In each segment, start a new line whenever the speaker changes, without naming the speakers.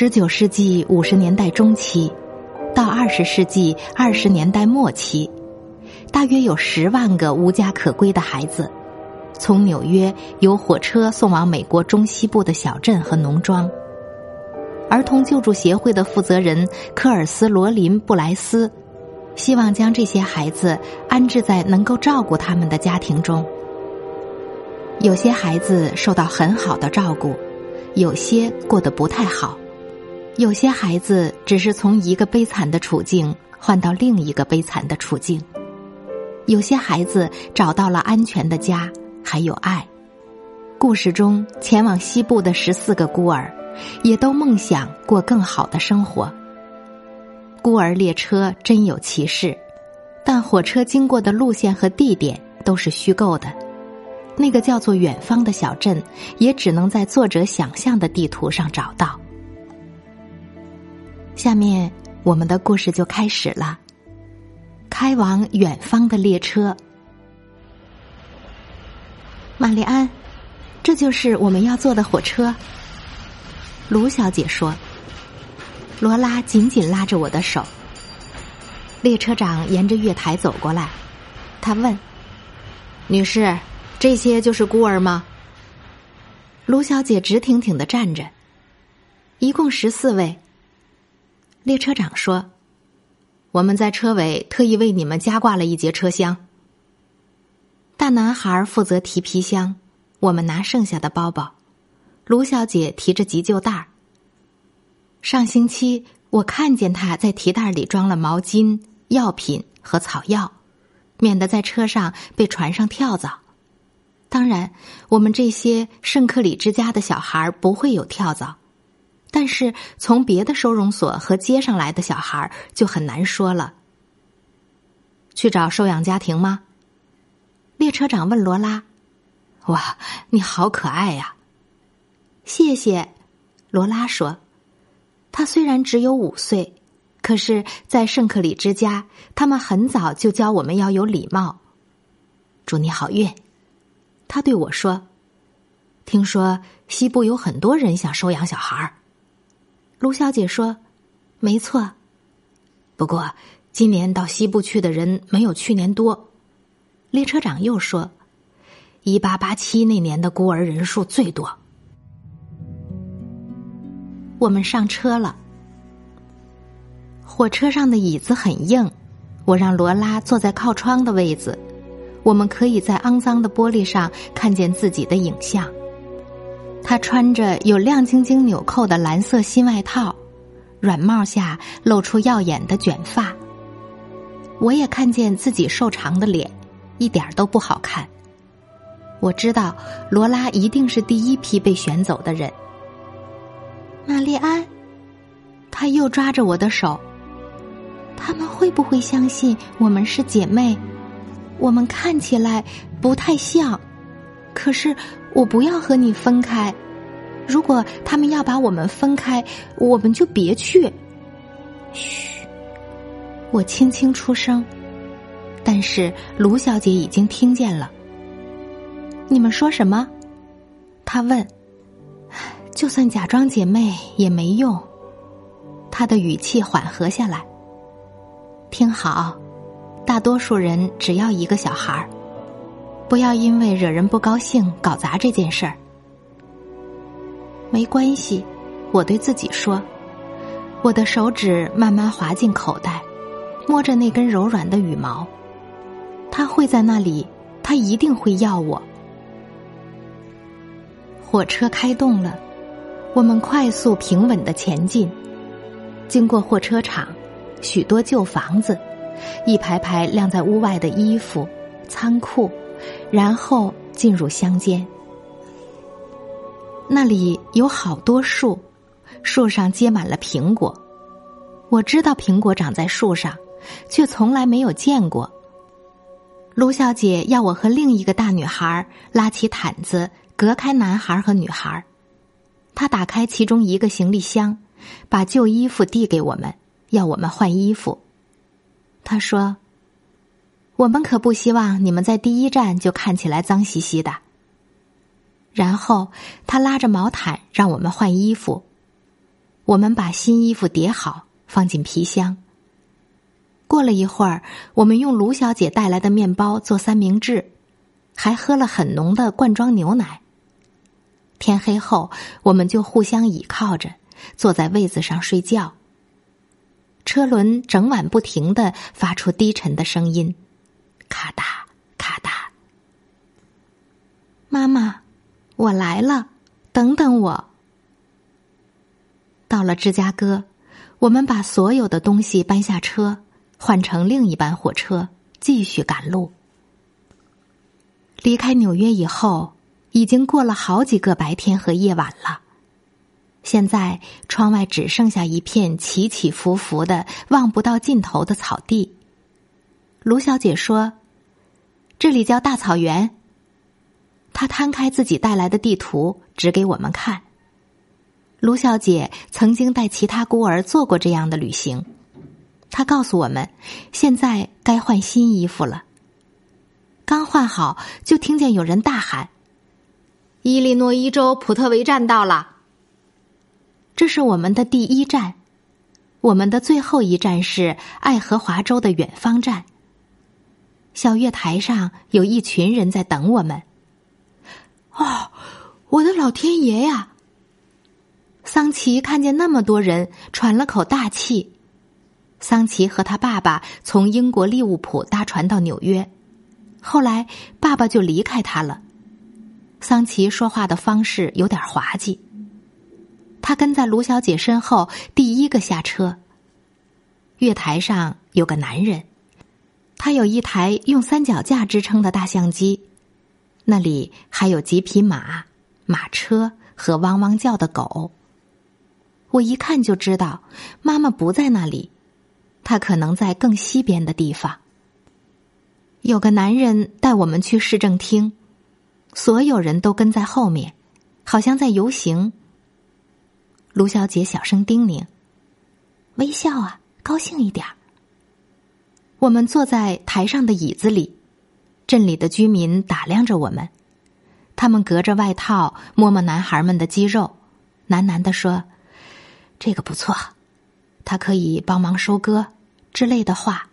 十九世纪五十年代中期到二十世纪二十年代末期，大约有十万个无家可归的孩子，从纽约由火车送往美国中西部的小镇和农庄。儿童救助协会的负责人科尔斯·罗林·布莱斯，希望将这些孩子安置在能够照顾他们的家庭中。有些孩子受到很好的照顾，有些过得不太好，有些孩子只是从一个悲惨的处境换到另一个悲惨的处境，有些孩子找到了安全的家，还有爱。故事中前往西部的十四个孤儿，也都梦想过更好的生活。孤儿列车真有其事，但火车经过的路线和地点都是虚构的。那个叫做远方的小镇，也只能在作者想象的地图上找到。下面我们的故事就开始了。开往远方的列车，玛丽安，这就是我们要坐的火车。卢小姐说。罗拉紧紧拉着我的手。列车长沿着月台走过来，他问：“女士。”这些就是孤儿吗？卢小姐直挺挺的站着。一共十四位。列车长说：“我们在车尾特意为你们加挂了一节车厢。”大男孩负责提皮箱，我们拿剩下的包包。卢小姐提着急救袋儿。上星期我看见她在提袋里装了毛巾、药品和草药，免得在车上被船上跳蚤。当然，我们这些圣克里之家的小孩不会有跳蚤，但是从别的收容所和街上来的小孩就很难说了。去找收养家庭吗？列车长问罗拉。哇，你好可爱呀！谢谢，罗拉说。他虽然只有五岁，可是，在圣克里之家，他们很早就教我们要有礼貌。祝你好运。他对我说：“听说西部有很多人想收养小孩儿。”卢小姐说：“没错，不过今年到西部去的人没有去年多。”列车长又说：“一八八七那年的孤儿人数最多。”我们上车了，火车上的椅子很硬，我让罗拉坐在靠窗的位子。我们可以在肮脏的玻璃上看见自己的影像。他穿着有亮晶晶纽扣的蓝色新外套，软帽下露出耀眼的卷发。我也看见自己瘦长的脸，一点都不好看。我知道罗拉一定是第一批被选走的人。玛丽安，他又抓着我的手。他们会不会相信我们是姐妹？我们看起来不太像，可是我不要和你分开。如果他们要把我们分开，我们就别去。嘘，我轻轻出声，但是卢小姐已经听见了。你们说什么？她问。就算假装姐妹也没用。她的语气缓和下来。听好。大多数人只要一个小孩儿，不要因为惹人不高兴搞砸这件事儿。没关系，我对自己说。我的手指慢慢滑进口袋，摸着那根柔软的羽毛。它会在那里，它一定会要我。火车开动了，我们快速平稳的前进，经过货车厂，许多旧房子。一排排晾在屋外的衣服，仓库，然后进入乡间。那里有好多树，树上结满了苹果。我知道苹果长在树上，却从来没有见过。卢小姐要我和另一个大女孩拉起毯子，隔开男孩和女孩。她打开其中一个行李箱，把旧衣服递给我们，要我们换衣服。她说：“我们可不希望你们在第一站就看起来脏兮兮的。”然后他拉着毛毯让我们换衣服。我们把新衣服叠好，放进皮箱。过了一会儿，我们用卢小姐带来的面包做三明治，还喝了很浓的罐装牛奶。天黑后，我们就互相倚靠着，坐在位子上睡觉。车轮整晚不停的发出低沉的声音，咔嗒咔嗒。妈妈，我来了，等等我。到了芝加哥，我们把所有的东西搬下车。换乘另一班火车，继续赶路。离开纽约以后，已经过了好几个白天和夜晚了。现在窗外只剩下一片起起伏伏的、望不到尽头的草地。卢小姐说：“这里叫大草原。”他摊开自己带来的地图，指给我们看。卢小姐曾经带其他孤儿做过这样的旅行。她告诉我们，现在该换新衣服了。刚换好，就听见有人大喊：“伊利诺伊州普特维站到了。”这是我们的第一站，我们的最后一站是爱荷华州的远方站。小月台上有一群人在等我们。哦，我的老天爷呀！桑奇看见那么多人，喘了口大气。桑奇和他爸爸从英国利物浦搭船到纽约，后来爸爸就离开他了。桑奇说话的方式有点滑稽。他跟在卢小姐身后，第一个下车。月台上有个男人，他有一台用三脚架支撑的大相机，那里还有几匹马、马车和汪汪叫的狗。我一看就知道，妈妈不在那里。他可能在更西边的地方。有个男人带我们去市政厅，所有人都跟在后面，好像在游行。卢小姐小声叮咛：“微笑啊，高兴一点。”我们坐在台上的椅子里，镇里的居民打量着我们，他们隔着外套摸摸男孩们的肌肉，喃喃的说：“这个不错。”他可以帮忙收割之类的话。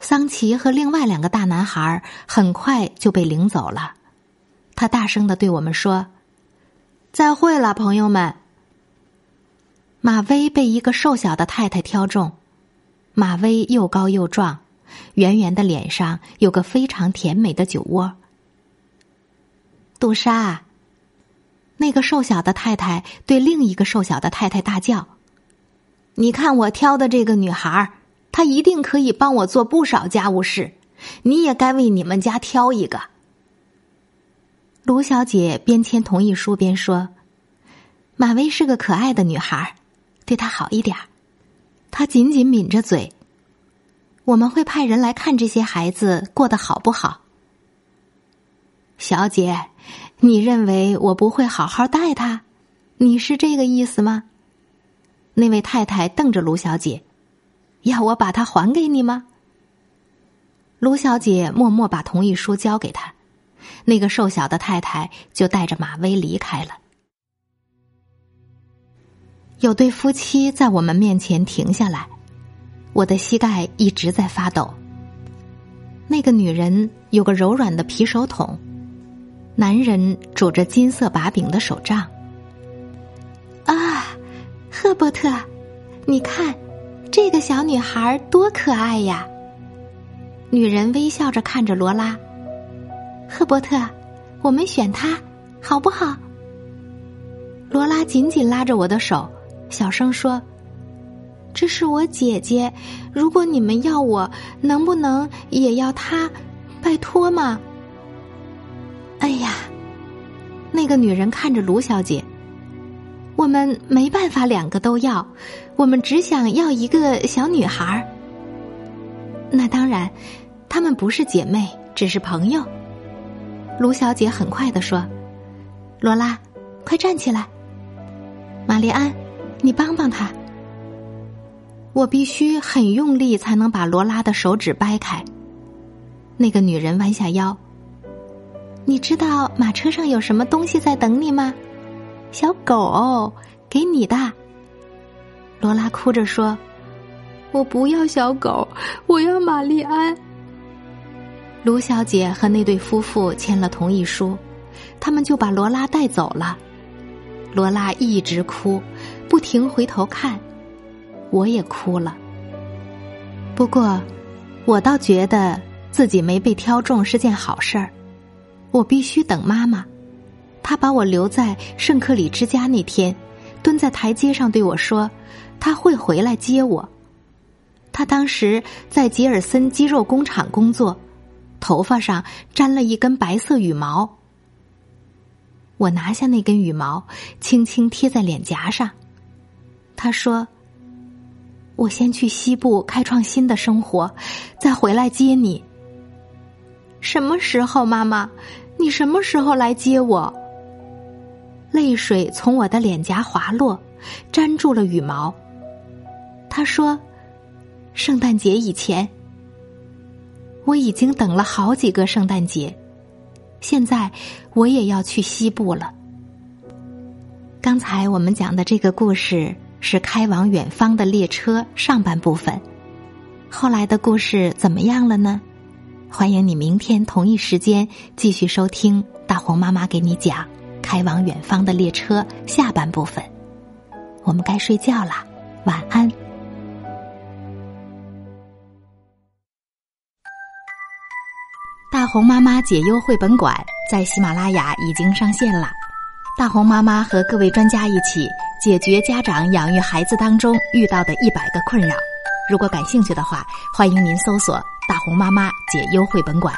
桑奇和另外两个大男孩很快就被领走了。他大声的对我们说：“再会了，朋友们。”马威被一个瘦小的太太挑中。马威又高又壮，圆圆的脸上有个非常甜美的酒窝。杜莎，那个瘦小的太太对另一个瘦小的太太大叫。你看我挑的这个女孩儿，她一定可以帮我做不少家务事。你也该为你们家挑一个。卢小姐边签同意书边说：“马威是个可爱的女孩儿，对她好一点儿。”他紧紧抿着嘴。我们会派人来看这些孩子过得好不好。小姐，你认为我不会好好待她？你是这个意思吗？那位太太瞪着卢小姐，要我把它还给你吗？卢小姐默默把同意书交给他，那个瘦小的太太就带着马威离开了。有对夫妻在我们面前停下来，我的膝盖一直在发抖。那个女人有个柔软的皮手桶，男人拄着金色把柄的手杖。啊赫伯特，你看，这个小女孩多可爱呀！女人微笑着看着罗拉。赫伯特，我们选她好不好？罗拉紧紧拉着我的手，小声说：“这是我姐姐，如果你们要我，能不能也要她？拜托嘛！”哎呀，那个女人看着卢小姐：“我们没办法两个都要，我们只想要一个小女孩。”那当然，她们不是姐妹，只是朋友。卢小姐很快的说：“罗拉，快站起来。”玛丽安，你帮帮她。我必须很用力才能把罗拉的手指掰开。那个女人弯下腰。你知道马车上有什么东西在等你吗？小狗，给你的。罗拉哭着说：“我不要小狗，我要玛丽安。”卢小姐和那对夫妇签了同意书，他们就把罗拉带走了。罗拉一直哭，不停回头看，我也哭了。不过，我倒觉得自己没被挑中是件好事儿。我必须等妈妈，她把我留在圣克里之家那天，蹲在台阶上对我说：“他会回来接我。”他当时在吉尔森鸡肉工厂工作，头发上沾了一根白色羽毛。我拿下那根羽毛，轻轻贴在脸颊上。他说：“我先去西部开创新的生活，再回来接你。”什么时候，妈妈？你什么时候来接我？泪水从我的脸颊滑落，粘住了羽毛。他说：“圣诞节以前，我已经等了好几个圣诞节，现在我也要去西部了。”刚才我们讲的这个故事是开往远方的列车上半部分，后来的故事怎么样了呢？欢迎你明天同一时间继续收听大红妈妈给你讲开往远方的列车下半部分。我们该睡觉啦，晚安。大红妈妈解忧绘本馆在喜马拉雅已经上线了，大红妈妈和各位专家一起解决家长养育孩子当中遇到的一百个困扰。如果感兴趣的话，欢迎您搜索。大红妈妈解忧绘本馆。